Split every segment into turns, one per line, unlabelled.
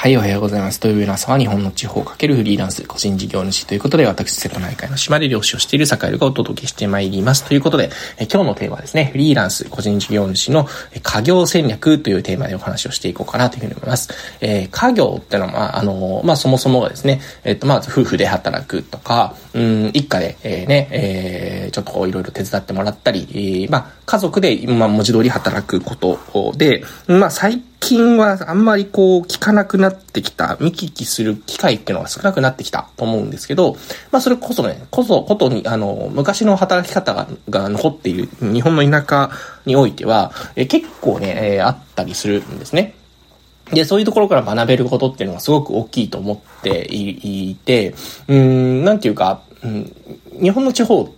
はい、おはようございます。土曜日の朝は日本の地方かけるフリーランス、個人事業主ということで、私、瀬戸内海の島で漁師をしている坂井がお届けしてまいります。ということで、え今日のテーマはですね、フリーランス、個人事業主の家業戦略というテーマでお話をしていこうかなというふうに思います。えー、家業ってのは、まあ、の、まあ、そもそもがですね、えっと、まず夫婦で働くとか、うん、一家で、えー、ね、えー、ちょっとこういろいろ手伝ってもらったり、えー、まあ、家族で、まあ、文字通り働くことで、まあ、最近はあんまりこう聞かなくなってきた、見聞きする機会っていうのが少なくなってきたと思うんですけど、まあそれこそね、こそ、ことに、あの、昔の働き方がが残っている日本の田舎においては、え結構ね、えー、あったりするんですね。で、そういうところから学べることっていうのがすごく大きいと思っていて、うん、なんていうか、うん、日本の地方って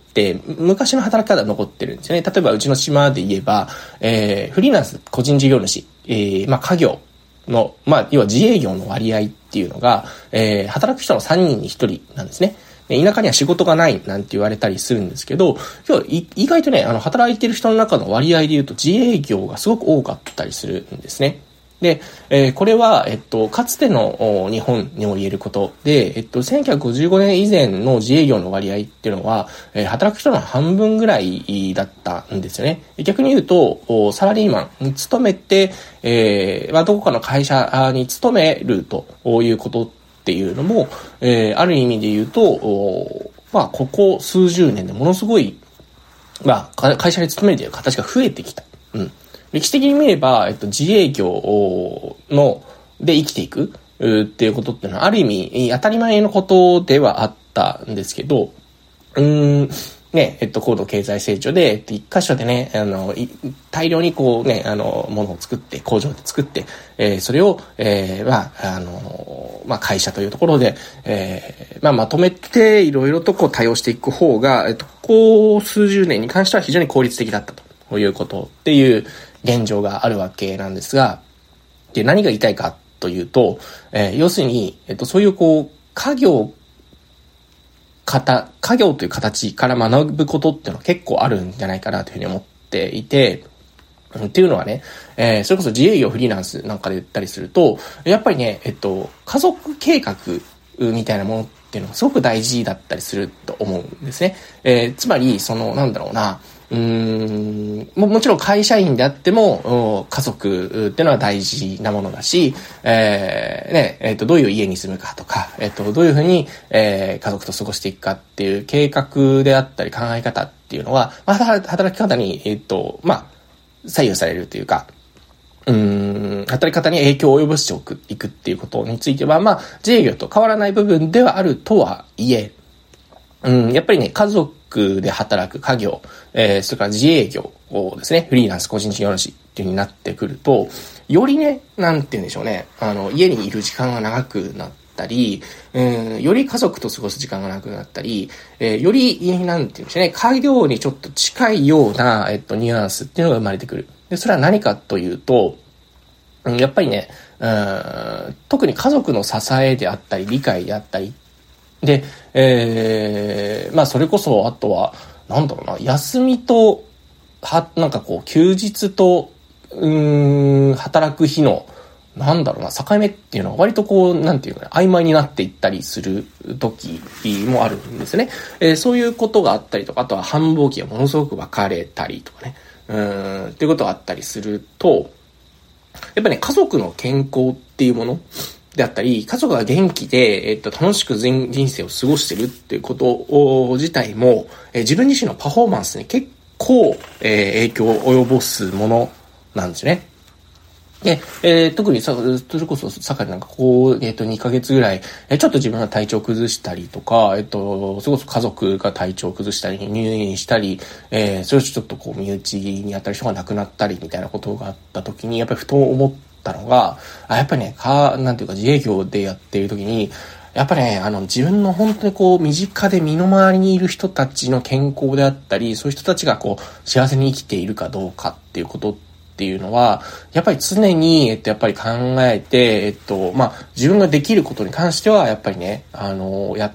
昔の働き方が残ってるんですよね。例えばうちの島で言えば、えー、フリーランス個人事業主、えー、まあ家業の、まあ要は自営業の割合っていうのが、えー、働く人の3人に1人なんですね。田舎には仕事がないなんて言われたりするんですけど、今日意外とね、あの、働いてる人の中の割合で言うと自営業がすごく多かったりするんですね。で、えー、これは、えっと、かつての日本にも言えることで、えっと、1955年以前の自営業の割合っていうのは、えー、働く人の半分ぐらいだったんですよね。逆に言うと、サラリーマンに勤めて、えー、まあ、どこかの会社に勤めるということっていうのも、えー、ある意味で言うと、まあ、ここ数十年でものすごい、まあ、会社に勤めるという形が増えてきた。うん。歴史的に見れば、えっと、自営業の、で生きていくっていうことっていうのは、ある意味、当たり前のことではあったんですけど、うん、ね、えっと、高度経済成長で、一箇所でね、あの、大量にこうね、あの、ものを作って、工場で作って、えー、それを、えー、まあ、あの、まあ、会社というところで、えー、まあ、まとめて、いろいろとこう対応していく方が、えっと、こう数十年に関しては非常に効率的だったということっていう、現状があるわけなんですが、で、何が言いたいかというと、えー、要するに、えっと、そういうこう、家業、方、家業という形から学ぶことっていうのは結構あるんじゃないかなというふうに思っていて、っていうのはね、えー、それこそ自営業フリーランスなんかで言ったりすると、やっぱりね、えっと、家族計画みたいなものっていうのがすごく大事だったりすると思うんですね。えー、つまり、その、なんだろうな、うん、も、もちろん会社員であっても、家族っていうのは大事なものだし、えー、ね、え、ー、と、どういう家に住むかとか、え、ー、と、どういうふうに、えー、家族と過ごしていくかっていう計画であったり考え方っていうのは、まあ、働き方に、えっ、と、まあ、左右されるというか、うん、働き方に影響を及ぼしておくいくっていうことについては、まあ、自営業と変わらない部分ではあるとはいえ、うん、やっぱりね、家族で働く家業、えー、それから自営業をですね、フリーランス個人事業主っていう風になってくると、よりね、なんて言うんでしょうね、あの、家にいる時間が長くなったり、うん、より家族と過ごす時間が長くなったり、えー、より、なんて言うんでしょうね、家業にちょっと近いような、えっと、ニュアンスっていうのが生まれてくる。で、それは何かというと、うん、やっぱりね、うん、特に家族の支えであったり、理解であったりで、えー、まあそれこそ、あとは、なんだろうな、休みと、は、なんかこう、休日と、うん、働く日の、なんだろうな、境目っていうのは割とこう、なんていうかね、曖昧になっていったりする時もあるんですね。えー、そういうことがあったりとか、あとは繁忙期がものすごく分かれたりとかね、うん、っていうことがあったりすると、やっぱね、家族の健康っていうものであったり、家族が元気で、えっと、楽しく人生を過ごしてるっていうこと自体も、え自分自身のパフォーマンスに結構、え、影響を及ぼすものなんですね。で、えー、特にさ、それこそ、さかなんかこう、えっ、ー、と、2ヶ月ぐらい、えー、ちょっと自分が体調崩したりとか、えっ、ー、と、それこそ家族が体調崩したり、入院したり、えー、それをちょっとこう、身内に当たる人が亡くなったりみたいなことがあった時に、やっぱりふと思っ、ったのが、あやっぱりね、か、なんていうか自営業でやっている時に、やっぱね、あの、自分の本当にこう、身近で身の回りにいる人たちの健康であったり、そういう人たちがこう、幸せに生きているかどうかっていうことっていうのは、やっぱり常に、えっと、やっぱり考えて、えっと、まあ、自分ができることに関しては、やっぱりね、あの、や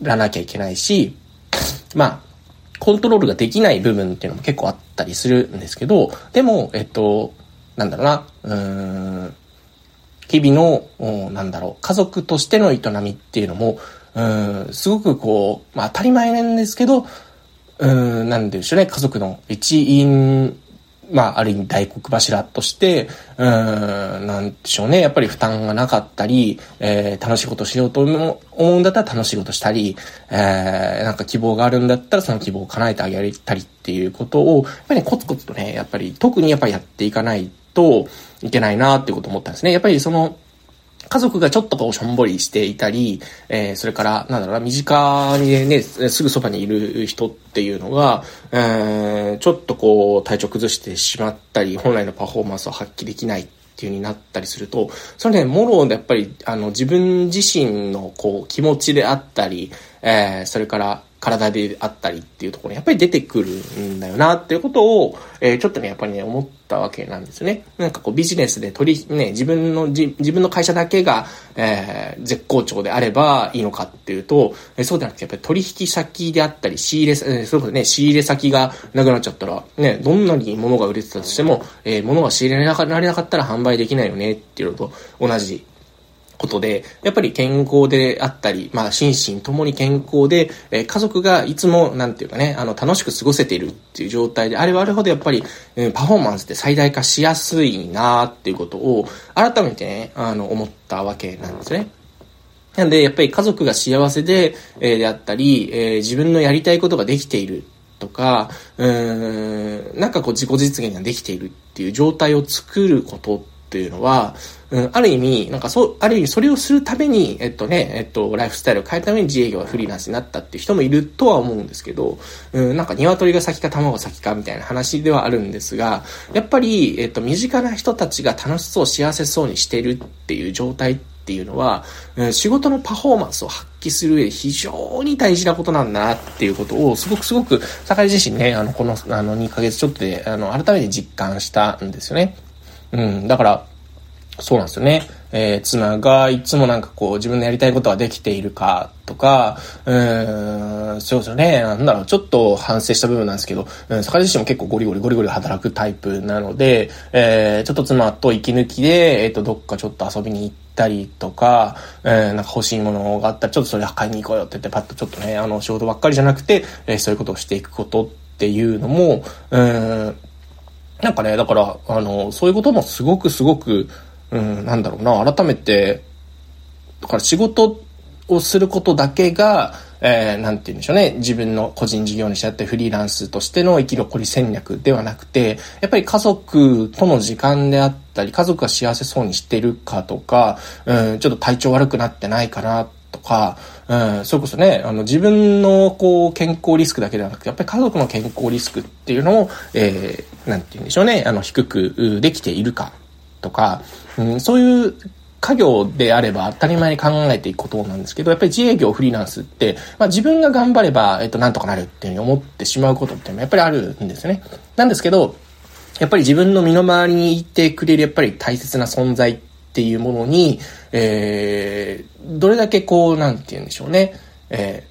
らなきゃいけないし、まあ、コントロールができない部分っていうのも結構あったりするんですけど、でも、えっと、なんだろうな、うん、日々の、なんだろう、家族としての営みっていうのも、うん、すごくこう、まあ当たり前なんですけど、うん、なんでしょうね、家族の一員まあ、ある意味大黒柱として、うん、なんでしょうね。やっぱり負担がなかったり、えー、楽しいことしようと思うんだったら楽しいことしたり、えー、なんか希望があるんだったらその希望を叶えてあげたりっていうことを、やっぱり、ね、コツコツとね、やっぱり特にやっぱりやっていかないといけないなっていうこと思ったんですね。やっぱりその、家族がちょっとこうしょんぼりしていたり、えー、それから、なんだろうな、身近にね、すぐそばにいる人っていうのが、えー、ちょっとこう体調崩してしまったり、本来のパフォーマンスを発揮できないっていう風になったりすると、それね、もろでやっぱり、あの、自分自身のこう気持ちであったり、えー、それから、体であったりっていうところにやっぱり出てくるんだよなっていうことを、えー、ちょっとね、やっぱりね、思ったわけなんですね。なんかこうビジネスで取り、ね、自分のじ、自分の会社だけが、えー、絶好調であればいいのかっていうと、えー、そうじゃなくてやっぱり取引先であったり、仕入れ、えー、そういうことね、仕入れ先がなくなっちゃったら、ね、どんなに物が売れてたとしても、えー、物が仕入れられなかったら販売できないよねっていうのと同じことで、やっぱり健康であったり、まあ、心身ともに健康で、えー、家族がいつも、なんていうかね、あの、楽しく過ごせているっていう状態であればあるほど、やっぱり、うん、パフォーマンスって最大化しやすいなっていうことを、改めてね、あの、思ったわけなんですね。なんで、やっぱり家族が幸せで、えー、であったり、えー、自分のやりたいことができているとか、うーん、なんかこう自己実現ができているっていう状態を作ることっていうのは、うん、ある意味、なんかそう、ある意味それをするために、えっとね、えっと、ライフスタイルを変えるために自営業はフリーランスになったっていう人もいるとは思うんですけど、うん、なんか鶏が先か卵が先かみたいな話ではあるんですが、やっぱり、えっと、身近な人たちが楽しそう、幸せそうにしてるっていう状態っていうのは、うん、仕事のパフォーマンスを発揮する上で非常に大事なことなんだなっていうことを、すごくすごく、坂井自身ね、あの、この、あの、2ヶ月ちょっとで、あの、改めて実感したんですよね。うん、だから、そうなんですよね。えー、妻がいつもなんかこう自分のやりたいことはできているかとか、うん、そうですよね。なんだろう、ちょっと反省した部分なんですけど、うん、坂井自身も結構ゴリゴリゴリゴリ働くタイプなので、えー、ちょっと妻と息抜きで、えっ、ー、と、どっかちょっと遊びに行ったりとか、えー、なんか欲しいものがあったら、ちょっとそれ買いに行こうよって言って、パッとちょっとね、あの、仕事ばっかりじゃなくて、えー、そういうことをしていくことっていうのも、うん、なんかね、だから、あの、そういうこともすごくすごく、うん、なんだろうな、改めて、だから仕事をすることだけが、えー、なんて言うんでしょうね、自分の個人事業主やってフリーランスとしての生き残り戦略ではなくて、やっぱり家族との時間であったり、家族が幸せそうにしてるかとか、うん、ちょっと体調悪くなってないかなとか、うん、それこそね、あの、自分の、こう、健康リスクだけではなくて、やっぱり家族の健康リスクっていうのを、えー、なんて言うんでしょうね、あの、低くできているか。とか、うん、そういう家業であれば当たり前に考えていくことなんですけど、やっぱり自営業フリーランスって、まあ自分が頑張れば、えっと、なんとかなるっていうふうに思ってしまうことってやっぱりあるんですよね。なんですけど、やっぱり自分の身の回りにいてくれるやっぱり大切な存在っていうものに、えー、どれだけこう、なんて言うんでしょうね、え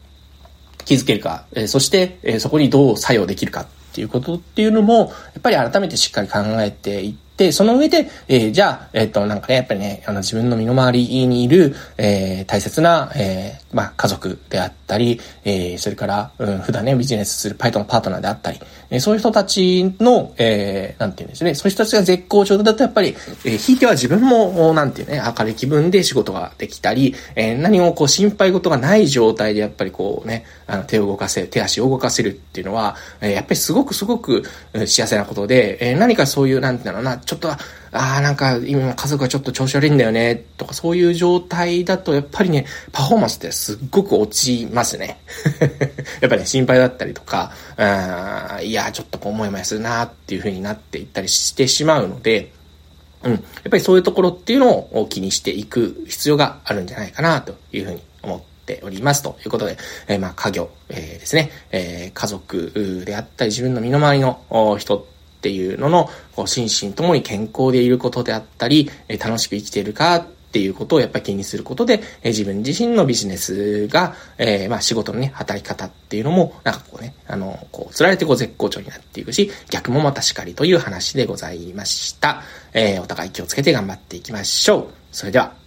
ー、気づけるか、えー、そして、えー、そこにどう作用できるかっていうことっていうのも、やっぱり改めてしっかり考えていって、その上で、えー、じゃあ、えっ、ー、と、なんかね、やっぱりね、あの、自分の身の回りにいる、えー、大切な、えー、まあ、家族であったり、えー、それから、うん、普段ね、ビジネスするパイトのパートナーであったり、えー、そういう人たちの、えー、なんていうんですね、そういう人たちが絶好調だと、やっぱり、えー、ひいては自分も、なんていうね、明るい気分で仕事ができたり、えー、何もこう、心配事がない状態で、やっぱりこうね、あの、手を動かせ、手足を動かせるっていうのは、えー、やっぱりすごくすごく、幸せなことで、えー、何かそういう、なんていうのな、ちょっと、ああ、なんか今家族がちょっと調子悪いんだよね、とかそういう状態だと、やっぱりね、パフォーマンスってすっごく落ちますね。やっぱりね、心配だったりとか、うん、いや、ちょっとこう思いもやするなっていう風になっていったりしてしまうので、うん。やっぱりそういうところっていうのを気にしていく必要があるんじゃないかなというふうに思っておりますということで、えー、まあ家業、えー、ですね、えー、家族であったり自分の身の回りの人っていうのの、こう心身ともに健康でいることであったり、え楽しく生きているかっていうことをやっぱり気にすることで、え自分自身のビジネスが、えー、まあ仕事のね、働き方っていうのも、なんかこうね、あの、こう、釣られてこう絶好調になっていくし、逆もまたしかりという話でございました。えー、お互い気をつけて頑張っていきましょう。それでは、